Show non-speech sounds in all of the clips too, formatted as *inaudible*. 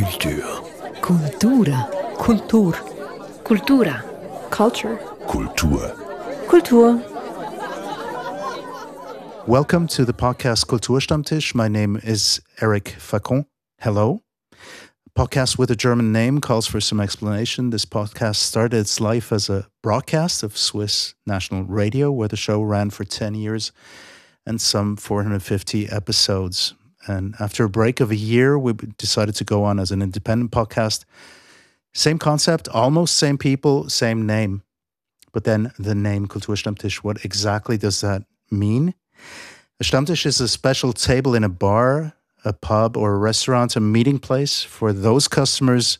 Culture. Cultura. Kultur. Cultura. Culture. Kultur. Kultur. Welcome to the podcast Kulturstammtisch. My name is Eric Facon. Hello. Podcast with a German name calls for some explanation. This podcast started its life as a broadcast of Swiss National Radio, where the show ran for 10 years and some 450 episodes. And after a break of a year, we decided to go on as an independent podcast. Same concept, almost same people, same name. But then the name Kulturstammtisch, what exactly does that mean? A Stammtisch is a special table in a bar, a pub, or a restaurant, a meeting place for those customers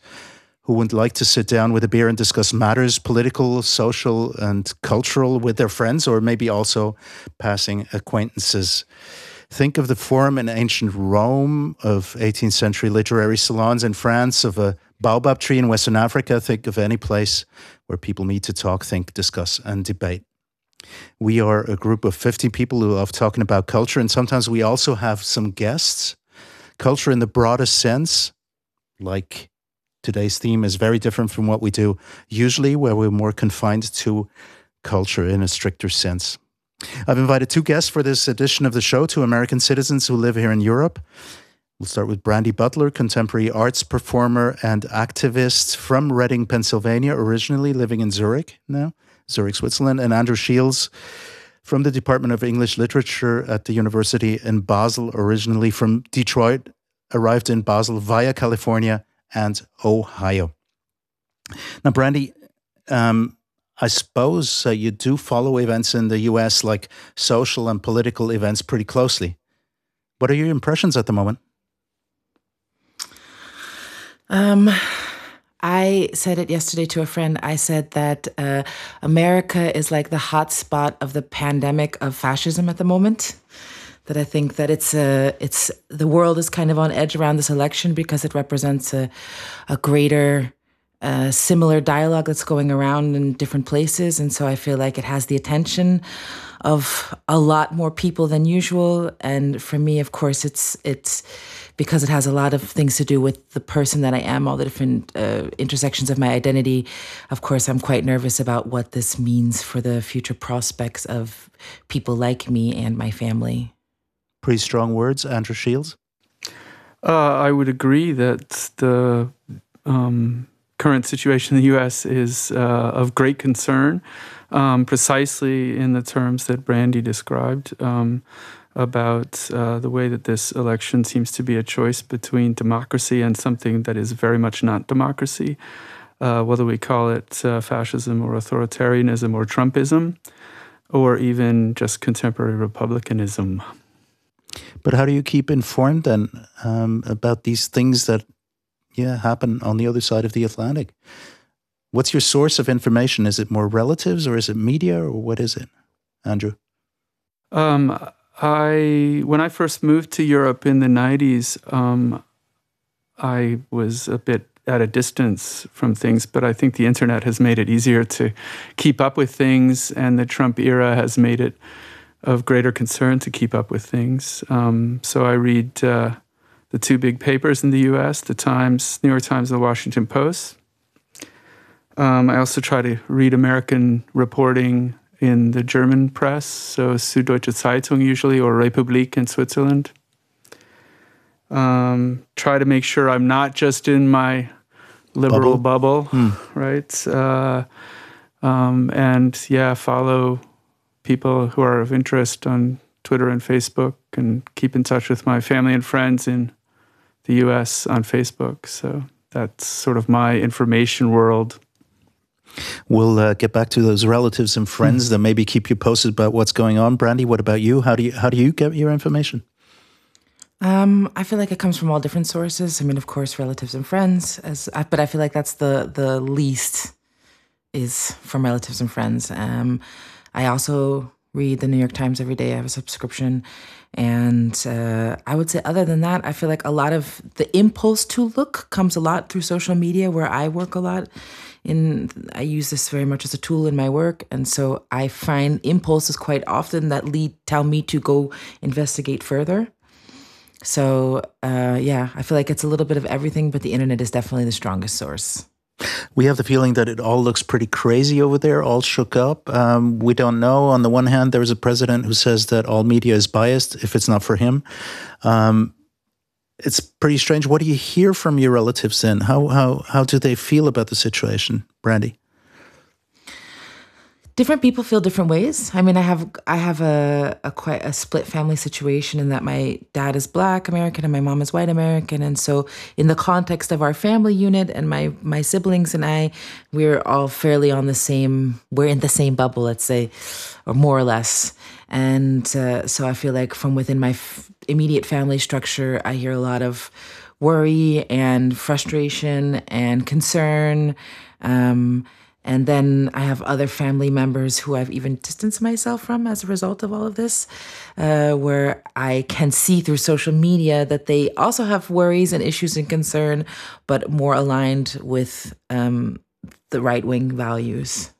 who would like to sit down with a beer and discuss matters political, social, and cultural with their friends, or maybe also passing acquaintances. Think of the forum in ancient Rome, of 18th century literary salons in France, of a baobab tree in Western Africa. Think of any place where people meet to talk, think, discuss, and debate. We are a group of 50 people who love talking about culture, and sometimes we also have some guests. Culture in the broadest sense, like today's theme, is very different from what we do usually, where we're more confined to culture in a stricter sense. I've invited two guests for this edition of the show, two American citizens who live here in Europe. We'll start with Brandy Butler, contemporary arts performer and activist from Reading, Pennsylvania, originally living in Zurich now. Zurich, Switzerland, and Andrew Shields from the Department of English Literature at the University in Basel, originally from Detroit, arrived in Basel via California and Ohio. Now, Brandy, um, I suppose uh, you do follow events in the US like social and political events pretty closely. What are your impressions at the moment? Um, I said it yesterday to a friend. I said that uh, America is like the hot spot of the pandemic of fascism at the moment. That I think that it's a, it's the world is kind of on edge around this election because it represents a, a greater, uh, similar dialogue that's going around in different places, and so I feel like it has the attention of a lot more people than usual. And for me, of course, it's it's because it has a lot of things to do with the person that I am, all the different uh, intersections of my identity. Of course, I'm quite nervous about what this means for the future prospects of people like me and my family. Pretty strong words, Andrew Shields. Uh, I would agree that the um, current situation in the U.S. is uh, of great concern, um, precisely in the terms that Brandy described. Um, about uh, the way that this election seems to be a choice between democracy and something that is very much not democracy, uh, whether we call it uh, fascism or authoritarianism or Trumpism, or even just contemporary republicanism. But how do you keep informed then um, about these things that yeah happen on the other side of the Atlantic? What's your source of information? Is it more relatives or is it media or what is it, Andrew? Um, I when I first moved to Europe in the '90s, um, I was a bit at a distance from things, but I think the internet has made it easier to keep up with things, and the Trump era has made it of greater concern to keep up with things. Um, so I read uh, the two big papers in the U.S., the Times, New York Times, and the Washington Post. Um, I also try to read American reporting in the German press, so Süddeutsche Zeitung usually, or Republik in Switzerland. Um, try to make sure I'm not just in my liberal bubble, bubble hmm. right? Uh, um, and yeah, follow people who are of interest on Twitter and Facebook, and keep in touch with my family and friends in the U.S. on Facebook. So that's sort of my information world. We'll uh, get back to those relatives and friends mm. that maybe keep you posted about what's going on. Brandy, what about you? How do you how do you get your information? Um, I feel like it comes from all different sources. I mean, of course, relatives and friends, as but I feel like that's the the least is from relatives and friends. Um, I also read the New York Times every day. I have a subscription, and uh, I would say, other than that, I feel like a lot of the impulse to look comes a lot through social media, where I work a lot in I use this very much as a tool in my work and so I find impulses quite often that lead tell me to go investigate further So uh, yeah, I feel like it's a little bit of everything, but the internet is definitely the strongest source. We have the feeling that it all looks pretty crazy over there, all shook up. Um, we don't know. On the one hand, there's a president who says that all media is biased if it's not for him. Um, it's pretty strange. What do you hear from your relatives then? How how how do they feel about the situation, Brandy? Different people feel different ways. I mean, I have I have a, a quite a split family situation in that my dad is black American and my mom is white American, and so in the context of our family unit and my my siblings and I, we're all fairly on the same. We're in the same bubble, let's say, or more or less. And uh, so I feel like from within my f- immediate family structure, I hear a lot of worry and frustration and concern. Um, and then I have other family members who I've even distanced myself from as a result of all of this, uh, where I can see through social media that they also have worries and issues and concern, but more aligned with um, the right wing values.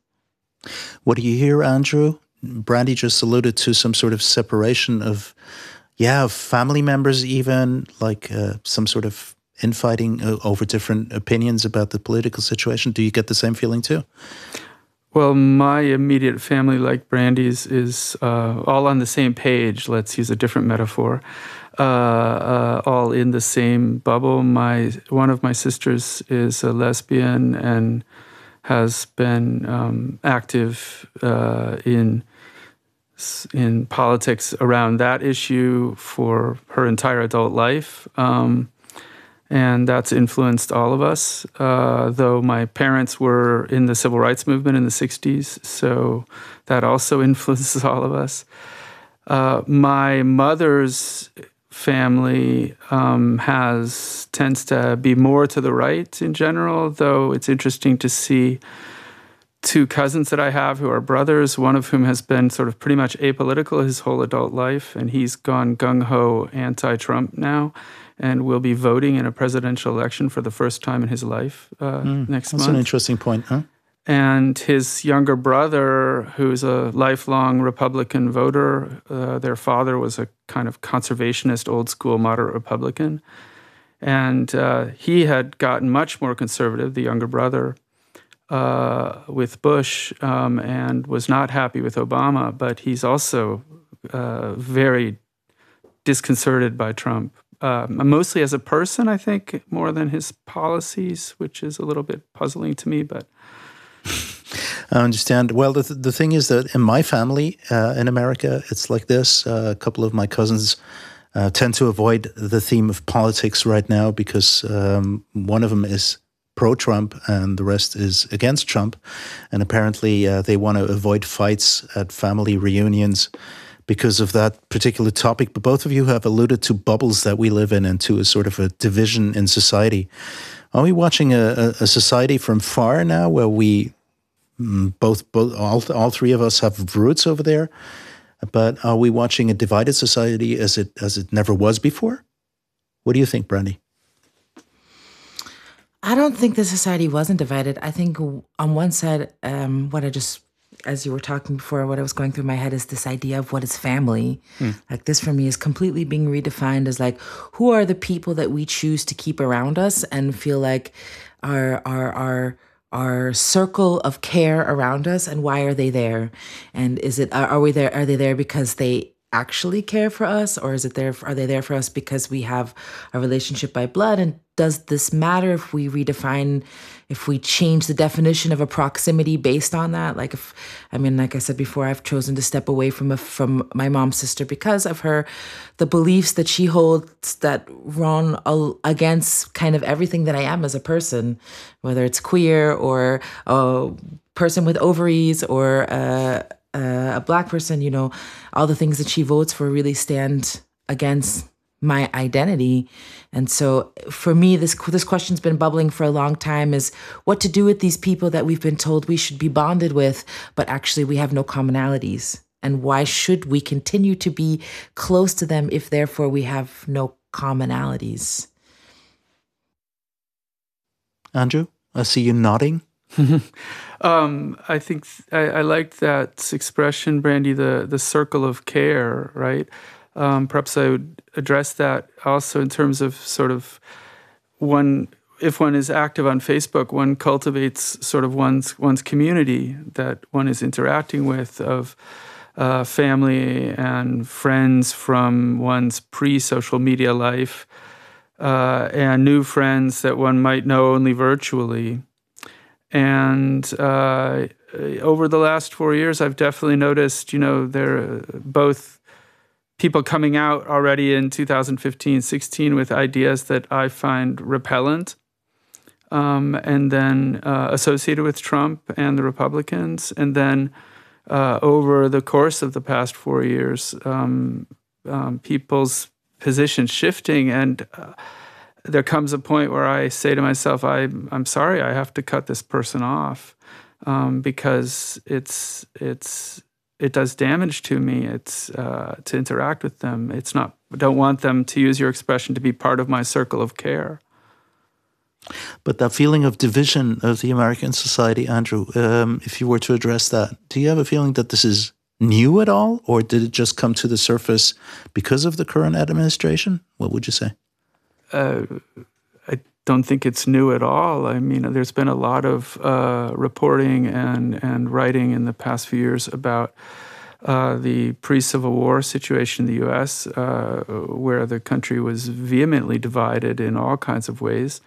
What do you hear, Andrew? Brandy just alluded to some sort of separation of, yeah, family members, even like uh, some sort of infighting uh, over different opinions about the political situation. Do you get the same feeling too? Well, my immediate family, like Brandy's, is uh, all on the same page. Let's use a different metaphor. Uh, uh, all in the same bubble. My one of my sisters is a lesbian and has been um, active uh, in in politics around that issue for her entire adult life. Um, and that's influenced all of us. Uh, though my parents were in the civil rights movement in the 60s, so that also *laughs* influences all of us. Uh, my mother's family um, has tends to be more to the right in general, though it's interesting to see two cousins that I have who are brothers, one of whom has been sort of pretty much apolitical his whole adult life, and he's gone gung ho anti Trump now and will be voting in a presidential election for the first time in his life uh, mm, next that's month. That's an interesting point, huh? And his younger brother, who's a lifelong Republican voter, uh, their father was a kind of conservationist, old school, moderate Republican. And uh, he had gotten much more conservative, the younger brother, uh, with Bush um, and was not happy with Obama, but he's also uh, very disconcerted by Trump uh, mostly as a person, I think, more than his policies, which is a little bit puzzling to me. But *laughs* I understand. Well, the, the thing is that in my family uh, in America, it's like this. Uh, a couple of my cousins uh, tend to avoid the theme of politics right now because um, one of them is pro Trump and the rest is against Trump. And apparently, uh, they want to avoid fights at family reunions because of that particular topic. But both of you have alluded to bubbles that we live in and to a sort of a division in society. Are we watching a, a society from far now where we mm, both, both all, all three of us have roots over there? But are we watching a divided society as it as it never was before? What do you think, Brandy? I don't think the society wasn't divided. I think on one side, um, what I just as you were talking before, what I was going through my head is this idea of what is family. Mm. Like this for me is completely being redefined as like who are the people that we choose to keep around us and feel like our our our our circle of care around us and why are they there and is it are we there are they there because they actually care for us or is it there are they there for us because we have a relationship by blood? And does this matter if we redefine if we change the definition of a proximity based on that? Like if i mean like i said before i've chosen to step away from a, from my mom's sister because of her the beliefs that she holds that run against kind of everything that i am as a person whether it's queer or a person with ovaries or uh, uh, a black person, you know, all the things that she votes for really stand against my identity. And so for me this this question's been bubbling for a long time is what to do with these people that we've been told we should be bonded with but actually we have no commonalities. And why should we continue to be close to them if therefore we have no commonalities? Andrew, I see you nodding. *laughs* um, I think I, I liked that expression, Brandy. The the circle of care, right? um, perhaps I would address that also in terms of sort of one. If one is active on Facebook, one cultivates sort of one's one's community that one is interacting with of uh, family and friends from one's pre-social media life, uh, and new friends that one might know only virtually. And uh, over the last four years, I've definitely noticed, you know, there both people coming out already in 2015, 16 with ideas that I find repellent. Um, and then uh, associated with Trump and the Republicans, and then uh, over the course of the past four years, um, um, people's positions shifting, and uh, there comes a point where I say to myself, I, "I'm sorry, I have to cut this person off." um, because it's it's it does damage to me. It's uh, to interact with them. It's not. Don't want them to use your expression to be part of my circle of care. But that feeling of division of the American society, Andrew, um, if you were to address that, do you have a feeling that this is new at all, or did it just come to the surface because of the current administration? What would you say? Uh, I don't think it's new at all. I mean, there's been a lot of uh, reporting and, and writing in the past few years about uh, the pre Civil War situation in the US, uh, where the country was vehemently divided in all kinds of ways.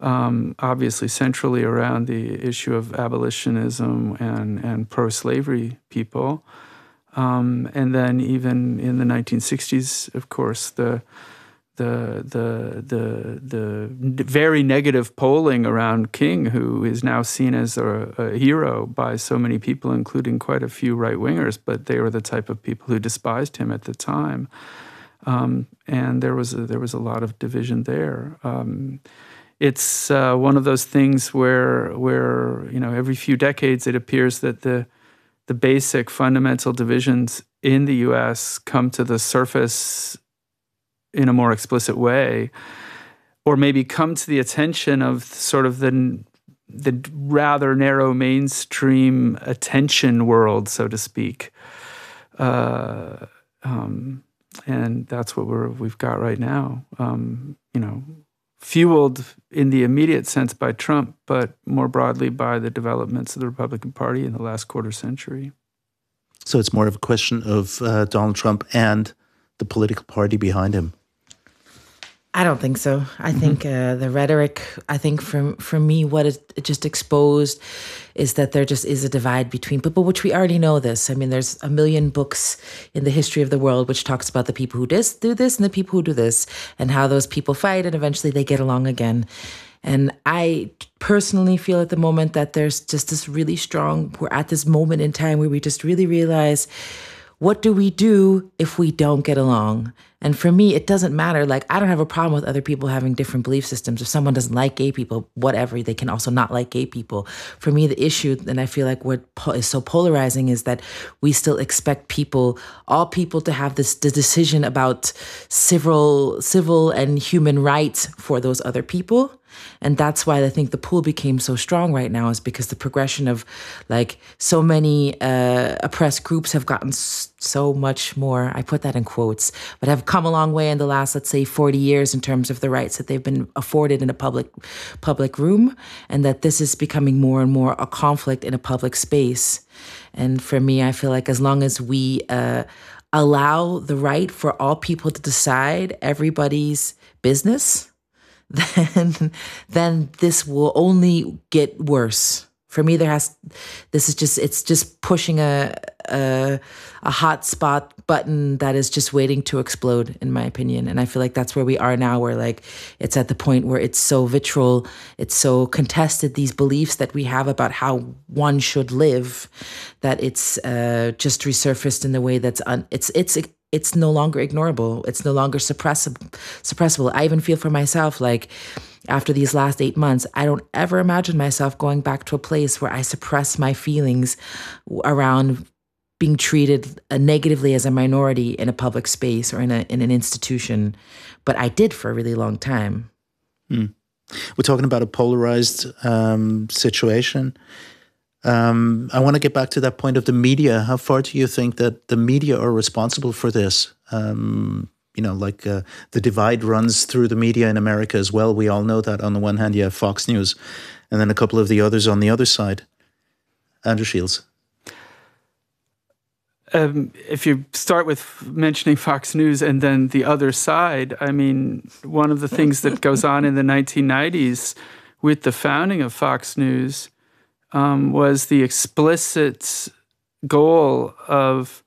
Um, obviously, centrally around the issue of abolitionism and, and pro slavery people. Um, and then, even in the 1960s, of course, the the the the the very negative polling around King, who is now seen as a, a hero by so many people, including quite a few right wingers, but they were the type of people who despised him at the time, um, and there was a, there was a lot of division there. Um, it's uh, one of those things where where you know every few decades it appears that the the basic fundamental divisions in the U.S. come to the surface in a more explicit way, or maybe come to the attention of sort of the the rather narrow mainstream attention world, so to speak. Uh, um, and that's what we're we've got right now. Um, you know, fueled in the immediate sense by Trump, but more broadly by the developments of the Republican Party in the last quarter century. So it's more of a question of uh, Donald Trump and the political party behind him. I don't think so. I mm-hmm. think uh, the rhetoric. I think for for me, what it just exposed is that there just is a divide between people, which we already know. This. I mean, there's a million books in the history of the world which talks about the people who dis, do this and the people who do this, and how those people fight, and eventually they get along again. And I personally feel at the moment that there's just this really strong. We're at this moment in time where we just really realize what do we do if we don't get along? And for me, it doesn't matter. Like, I don't have a problem with other people having different belief systems. If someone doesn't like gay people, whatever, they can also not like gay people. For me, the issue, and I feel like what is so polarizing, is that we still expect people, all people, to have this the decision about civil, civil and human rights for those other people. And that's why I think the pool became so strong right now is because the progression of like so many uh, oppressed groups have gotten so much more, I put that in quotes, but have come a long way in the last, let's say 40 years in terms of the rights that they've been afforded in a public, public room. And that this is becoming more and more a conflict in a public space. And for me, I feel like as long as we uh, allow the right for all people to decide everybody's business, *laughs* then then this will only get worse. For me, there has this is just it's just pushing a a, a hot spot button that is just waiting to explode, in my opinion. And I feel like that's where we are now, where like it's at the point where it's so vitriol, it's so contested these beliefs that we have about how one should live, that it's uh, just resurfaced in the way that's un- it's it's it's no longer ignorable. It's no longer suppressible. Suppressible. I even feel for myself like after these last eight months, I don't ever imagine myself going back to a place where I suppress my feelings around being treated uh, negatively as a minority in a public space or in a in an institution. But I did for a really long time. Mm. We're talking about a polarized um, situation. Um, I want to get back to that point of the media. How far do you think that the media are responsible for this? Um, you know, like uh, the divide runs through the media in America as well. We all know that. On the one hand, you have Fox News, and then a couple of the others on the other side. Andrew Shields. Um, if you start with mentioning Fox News and then the other side, I mean, one of the things that goes on in the 1990s with the founding of Fox News um, was the explicit goal of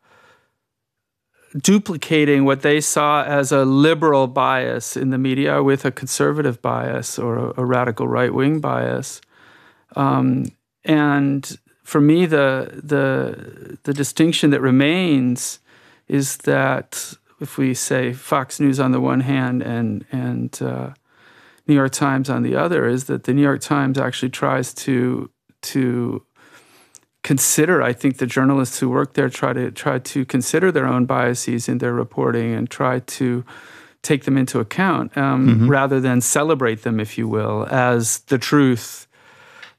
duplicating what they saw as a liberal bias in the media with a conservative bias or a, a radical right wing bias. Um, and for me, the, the, the distinction that remains is that if we say Fox News on the one hand and, and uh, New York Times on the other, is that the New York Times actually tries to, to consider. I think the journalists who work there try to try to consider their own biases in their reporting and try to take them into account um, mm-hmm. rather than celebrate them, if you will, as the truth,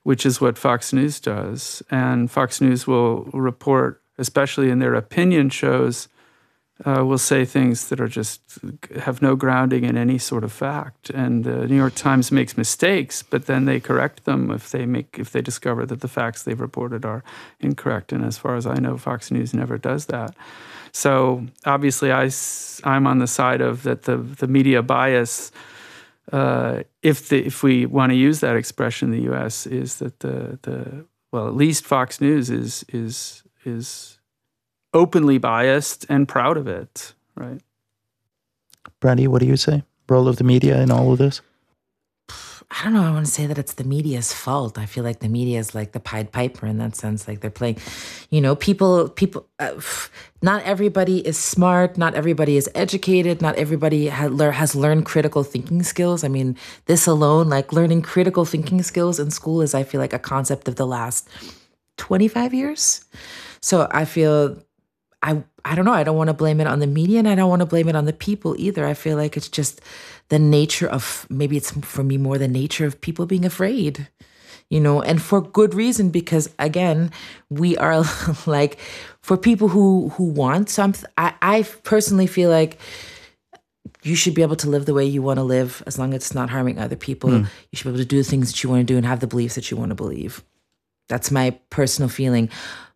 which is what Fox News does. And Fox News will report, especially in their opinion shows, uh, will say things that are just have no grounding in any sort of fact. And the New York Times makes mistakes, but then they correct them if they make if they discover that the facts they've reported are incorrect. And as far as I know, Fox News never does that. So obviously, I I'm on the side of that the the media bias. Uh, if the, if we want to use that expression in the U.S., is that the the well, at least Fox News is is is openly biased and proud of it, right? Brandy, what do you say? Role of the media in all of this? I don't know. I want to say that it's the media's fault. I feel like the media is like the Pied Piper in that sense. Like they're playing, you know, people, people, uh, not everybody is smart. Not everybody is educated. Not everybody has, has learned critical thinking skills. I mean, this alone, like learning critical thinking skills in school is, I feel like, a concept of the last 25 years. So I feel I I don't know. I don't want to blame it on the media and I don't want to blame it on the people either. I feel like it's just the nature of maybe it's for me more the nature of people being afraid. You know, and for good reason because again, we are *laughs* like for people who who want something I, I personally feel like you should be able to live the way you want to live as long as it's not harming other people. Mm. You should be able to do the things that you want to do and have the beliefs that you want to believe. That's my personal feeling.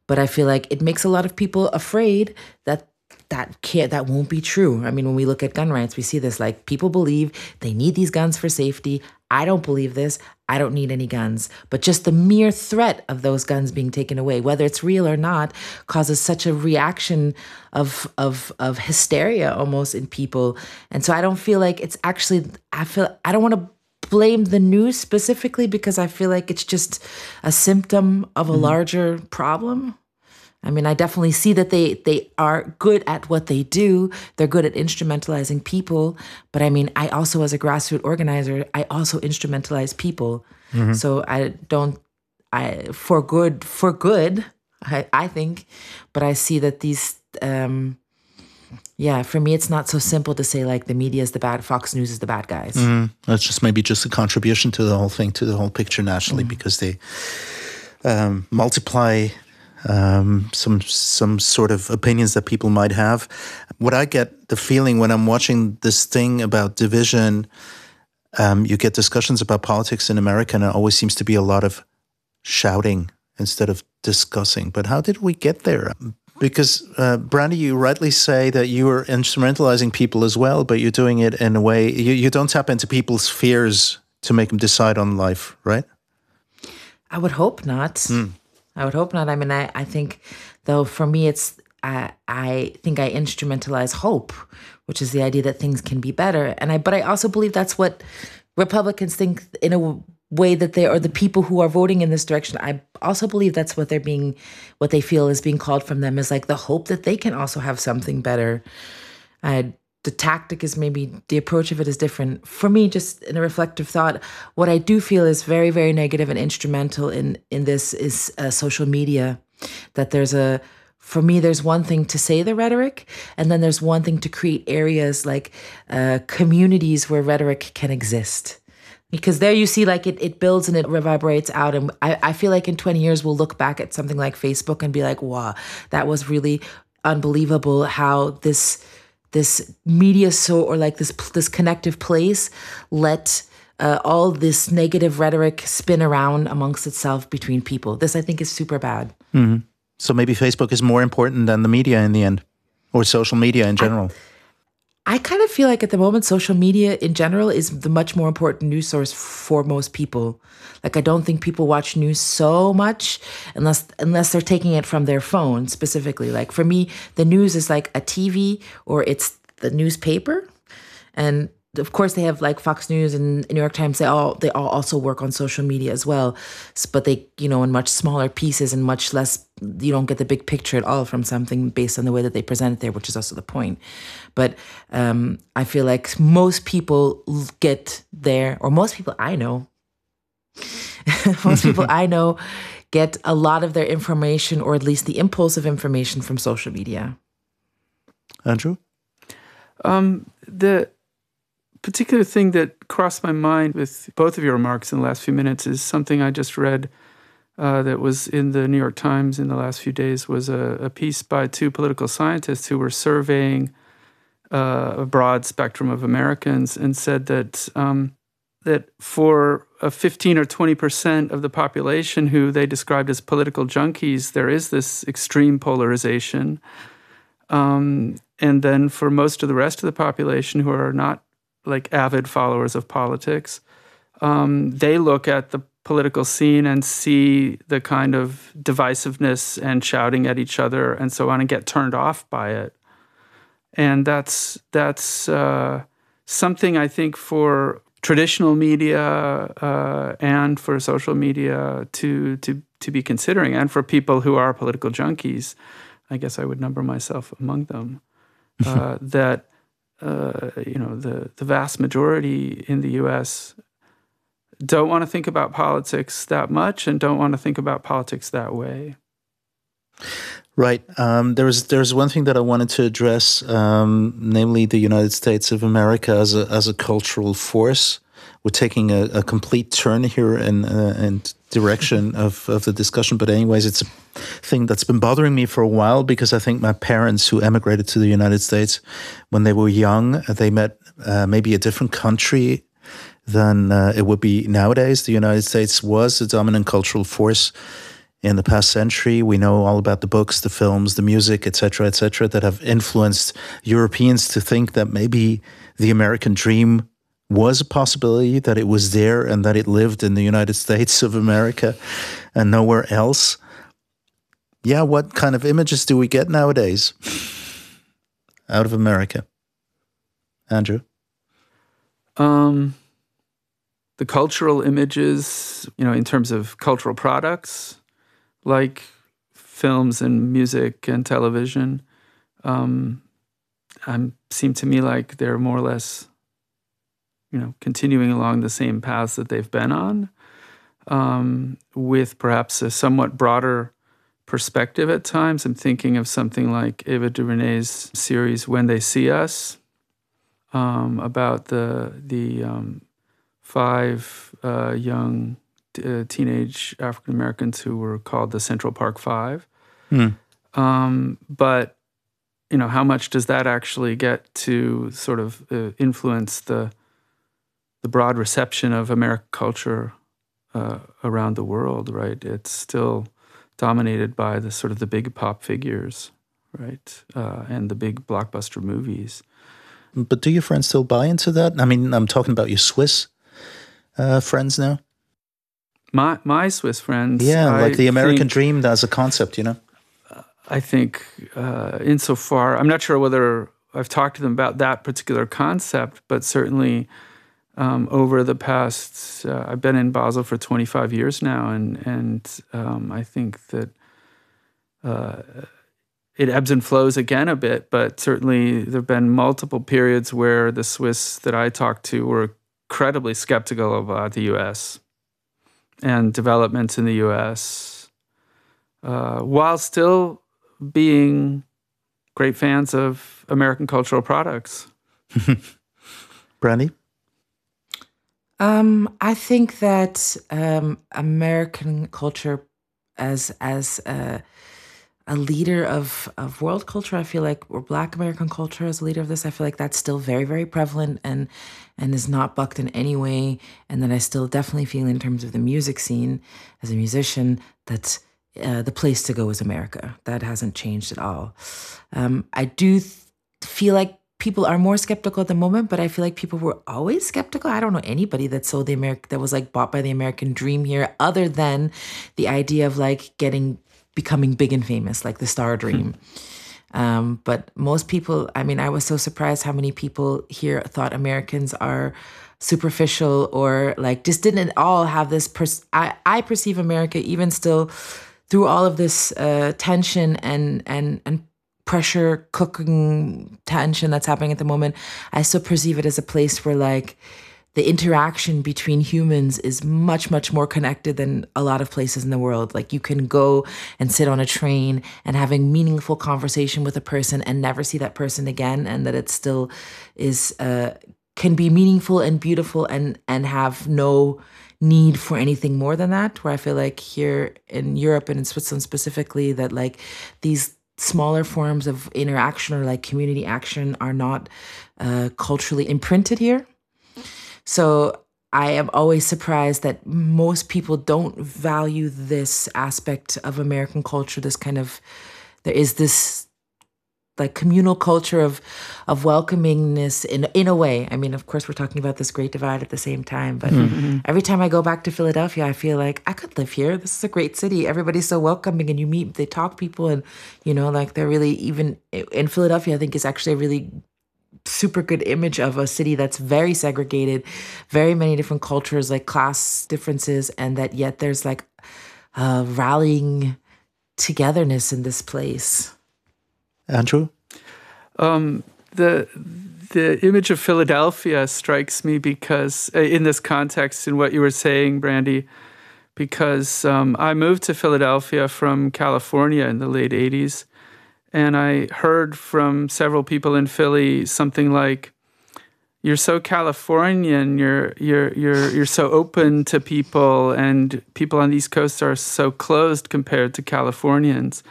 But I feel like it makes a lot of people afraid that that can't that won't be true. I mean, when we look at gun rights, we see this like people believe they need these guns for safety. I don't believe this. I don't need any guns. But just the mere threat of those guns being taken away, whether it's real or not, causes such a reaction of of of hysteria almost in people. And so I don't feel like it's actually I feel I don't want to blame the news specifically because I feel like it's just a symptom of a mm-hmm. larger problem. I mean, I definitely see that they they are good at what they do. They're good at instrumentalizing people, but I mean, I also as a grassroots organizer, I also instrumentalize people. Mm-hmm. So I don't I for good for good, I I think, but I see that these um yeah, for me, it's not so simple to say like the media is the bad, Fox News is the bad guys. Mm, that's just maybe just a contribution to the whole thing, to the whole picture nationally, mm. because they um, multiply um, some some sort of opinions that people might have. What I get the feeling when I'm watching this thing about division, um, you get discussions about politics in America, and it always seems to be a lot of shouting instead of discussing. But how did we get there? Because, uh, Brandy, you rightly say that you are instrumentalizing people as well, but you're doing it in a way you, you don't tap into people's fears to make them decide on life, right? I would hope not. Mm. I would hope not. I mean, I, I think, though, for me, it's, I, I think I instrumentalize hope, which is the idea that things can be better. And I, but I also believe that's what Republicans think in a way that they are the people who are voting in this direction i also believe that's what they're being what they feel is being called from them is like the hope that they can also have something better. Uh, the tactic is maybe the approach of it is different. For me just in a reflective thought what i do feel is very very negative and instrumental in in this is uh, social media. That there's a for me, there's one thing to say the rhetoric, and then there's one thing to create areas like uh, communities where rhetoric can exist because there you see like it, it builds and it reverberates out and I, I feel like in 20 years we'll look back at something like facebook and be like wow that was really unbelievable how this this media so or like this this connective place let uh, all this negative rhetoric spin around amongst itself between people. This I think is super bad. So maybe Facebook is more important than the media in the end, or social media in general. I kind of feel like at the moment, social media in general is the much more important news source for most people. Like I don't think people watch news so much unless unless they're taking it from their phone specifically. Like for me, the news is like a TV or it's the newspaper, and of course they have like Fox News and New York Times. They all they all also work on social media as well, but they you know in much smaller pieces and much less. You don't get the big picture at all from something based on the way that they present it there, which is also the point. But um, I feel like most people get there, or most people I know, *laughs* most people *laughs* I know get a lot of their information, or at least the impulse of information, from social media. Andrew? Um, the particular thing that crossed my mind with both of your remarks in the last few minutes is something I just read uh, that was in the New York Times in the last few days was a, a piece by two political scientists who were surveying uh, a broad spectrum of Americans and said that um, that for a 15 or 20 percent of the population who they described as political junkies, there is this extreme polarization. Um, and then for most of the rest of the population who are not like avid followers of politics, um, they look at the political scene and see the kind of divisiveness and shouting at each other and so on and get turned off by it. And that's that's uh, something I think for traditional media uh, and for social media to to to be considering, and for people who are political junkies. I guess I would number myself among them. *laughs* Uh, that uh, you know the the vast majority in the U.S. don't want to think about politics that much and don't want to think about politics that way. Right. Um, there's there's one thing that I wanted to address, um, namely the United States of America as a as a cultural force. We're taking a, a complete turn here in uh, in direction of, of the discussion, but anyways, it's a thing that's been bothering me for a while because I think my parents who emigrated to the United States when they were young, they met uh, maybe a different country than uh, it would be nowadays. The United States was a dominant cultural force in the past century. We know all about the books, the films, the music, etc., etc., that have influenced Europeans to think that maybe the American dream was a possibility, that it was there, and that it lived in the United *laughs* States of America and nowhere else. Yeah, what kind of images do we get nowadays out of America? Andrew? Um, the cultural images, you know, in terms of cultural products, like films and music and television, um, um, seem to me like they're more or less, you know, continuing along the same paths that they've been on, um, with perhaps a somewhat broader perspective at times. I'm thinking of something like Ava DuVernay's series "When They See Us," um, about the the um, five uh, young uh, teenage African Americans who were called the Central Park Five. Hmm. Um, but you know, how much does that actually get to sort of uh, influence the the broad reception of American culture uh, around the world? Right, it's still dominated by the sort of the big pop figures, right, uh, and the big blockbuster movies. But do your friends still buy into that? I mean, I'm talking about your Swiss uh, friends now. My my Swiss friends, Yeah, I like the American think- dream as a concept, you know? I think, uh, insofar, I'm not sure whether I've talked to them about that particular concept, but certainly um, over the past, uh, I've been in Basel for 25 years now, and and um, I think that uh, it ebbs and flows again a bit, but certainly there have been multiple periods where the Swiss that I talked to were incredibly skeptical about the U.S. and developments in the U.S. Uh, while still being great fans of American cultural products. *laughs* Brandy? Um, I think that um, American culture, as as uh, a leader of of world culture. I feel like or Black American culture as a leader of this. I feel like that's still very very prevalent and and is not bucked in any way. And that I still definitely feel in terms of the music scene as a musician that uh, the place to go is America. That hasn't changed at all. Um, I do th- feel like people are more skeptical at the moment, but I feel like people were always skeptical. I don't know anybody that sold the American that was like bought by the American dream here, other than the idea of like getting becoming big and famous, like the star hmm. dream. um, but most people, I mean, I was so surprised how many people here thought Americans are superficial or like just didn't all have this. Pers- I I perceive America even still through all of this uh, tension and and and pressure cooking tension that's happening at the moment, I still perceive it as a place where like the interaction between humans is much much more connected than a lot of places in the world. Like you can go and sit on a train and having meaningful conversation with a person and never see that person again and that it still is uh, can be meaningful and beautiful and and have no need for anything more than that. Where i feel like here in europe and in switzerland specifically that like these smaller forms of interaction or like community action are not uh, culturally imprinted here. So I am always surprised that most people don't value this aspect of American culture. This kind of, there is this like communal culture of of welcomingness in in a way. I mean, of course, we're talking about this great divide at the same time. But mm-hmm. every time I go back to Philadelphia, I feel like I could live here. This is a great city. Everybody's so welcoming, and you meet, they talk people, and you know, like they're really even in Philadelphia. I think is actually a really super good image of a city that's very segregated, very many different cultures, like class differences, and that yet there's like a rallying togetherness in this place. Andrew? Um, the the image of Philadelphia strikes me because, uh, in this context, in what you were saying, Brandy, because um, I moved to Philadelphia from California in the late 80s. And I heard from several people in Philly something like, you're so Californian, you're you're you're you're so open to people, and people on the East Coast are so closed compared to Californians.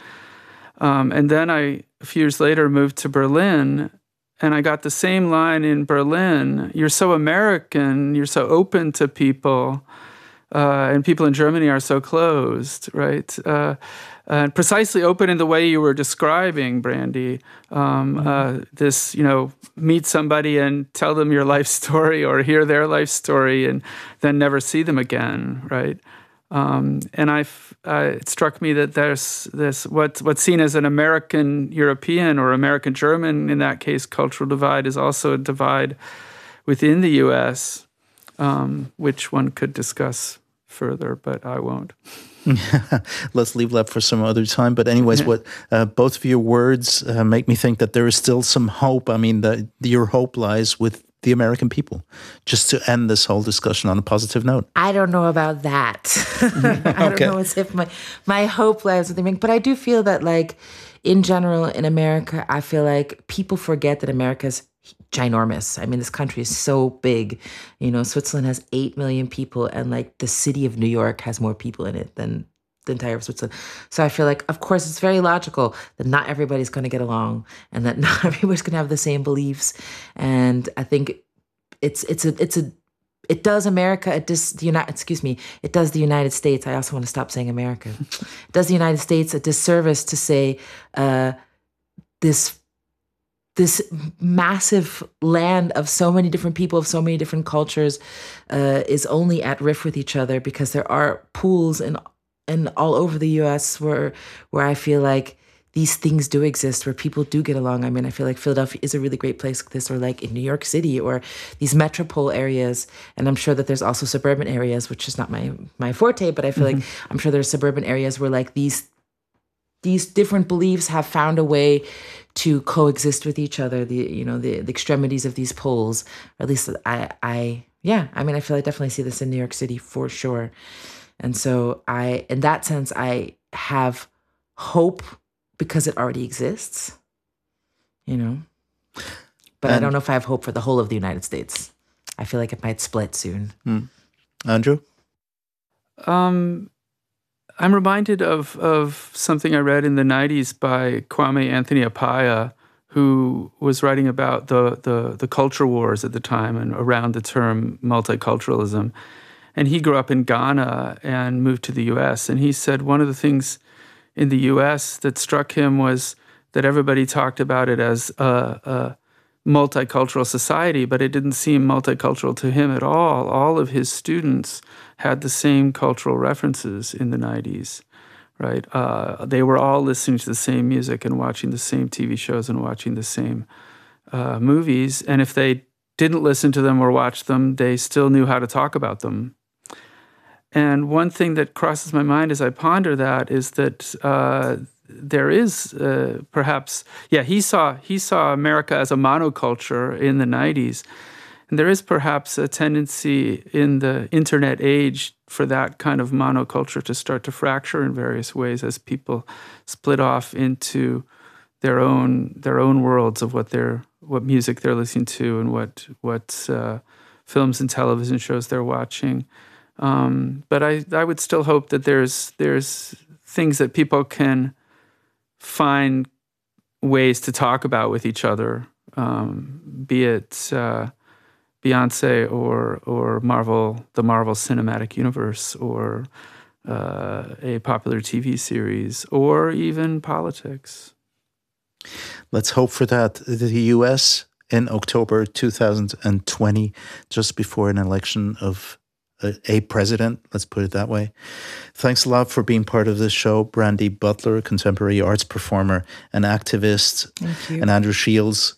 Um, and then I, a few years later, moved to Berlin, and I got the same line in Berlin. You're so American. You're so open to people, uh, and people in Germany are so closed, right? Uh, and precisely open in the way you were describing, Brandy. Um, mm-hmm. uh, this, you know, meet somebody and tell them your life story, or hear their life story, and then never see them again, right? Um, and I, uh, it struck me that there's this what what's seen as an American European or American German, in that case, cultural divide is also a divide within the U.S., um, which one could discuss further, but I won't. *laughs* Let's leave that for some other time. But anyways, what uh, both of your words uh, make me think that there is still some hope. I mean, the, your hope lies with the American people, just to end this whole discussion on a positive note? I don't know about that. *laughs* I don't know as if my my hope lies with the but I do feel that like in general in America, I feel like people forget that America's ginormous. I mean, this country is so big. You know, Switzerland has 8 million people, and like the city of New York has more people in it than the entire Switzerland. So I feel like, of course, it's very logical that not everybody's going to get along and that *laughs* not everybody's going to have the same beliefs. And I think it's it's a it's a it does America it does the United excuse me it does the United States. I also want to stop saying America. *laughs* it does the United States a disservice to say uh, this this massive land of so many different people of so many different cultures uh, is only at riff with each other because there are pools in and all over the US where where I feel like these things do exist where people do get along. I mean, I feel like Philadelphia is a really great place like this, or like in New York City, or these metropole areas. And I'm sure that there's also suburban areas, which is not my my forte, but I feel mm-hmm. like I'm sure there's suburban areas where like these these different beliefs have found a way to coexist with each other. The you know the, the extremities of these poles, or at least I I yeah. I mean, I feel I definitely see this in New York City for sure. And so I, in that sense, I have hope because it already exists, you know? But and I don't know if I have hope for the whole of the United States. I feel like it might split soon. Hmm. Andrew? Um, I'm reminded of of something I read in the '90s by Kwame Anthony Appiah, who was writing about the the, the culture wars at the time and around the term multiculturalism. And he grew up in Ghana and moved to the U.S. And he said one of the things in the U.S. that struck him was that everybody talked about it as a, a multicultural society, but it didn't seem multicultural to him at all. All of his students had the same cultural references in the 90s, right? Uh, they were all listening to the same music and watching the same TV shows and watching the same uh, movies. And if they didn't listen to them or watch them, they still knew how to talk about them. And one thing that crosses my mind as I ponder that is that uh, there is uh, perhaps yeah he saw he saw America as a monoculture in the 90s and there is perhaps a tendency in the internet age for that kind of monoculture to start to fracture in various ways as people split off into their own their own worlds of what they're what music they're listening to and what what uh, films and television shows they're watching um, but I, I would still hope that there's there's things that people can find ways to talk about with each other, um, be it uh, Beyonce or or Marvel, the Marvel Cinematic Universe, or uh, a popular TV series, or even politics. Let's hope for that. The U.S. in October 2020, just before an election of a, president, let's put it that way. Thanks a lot for being part of this show, Brandy Butler, contemporary arts performer and activist, and Andrew Shields,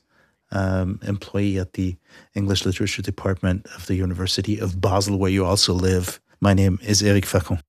um, employee at the English Literature Department of the University of Basel, where you also live. My name is Eric Facon.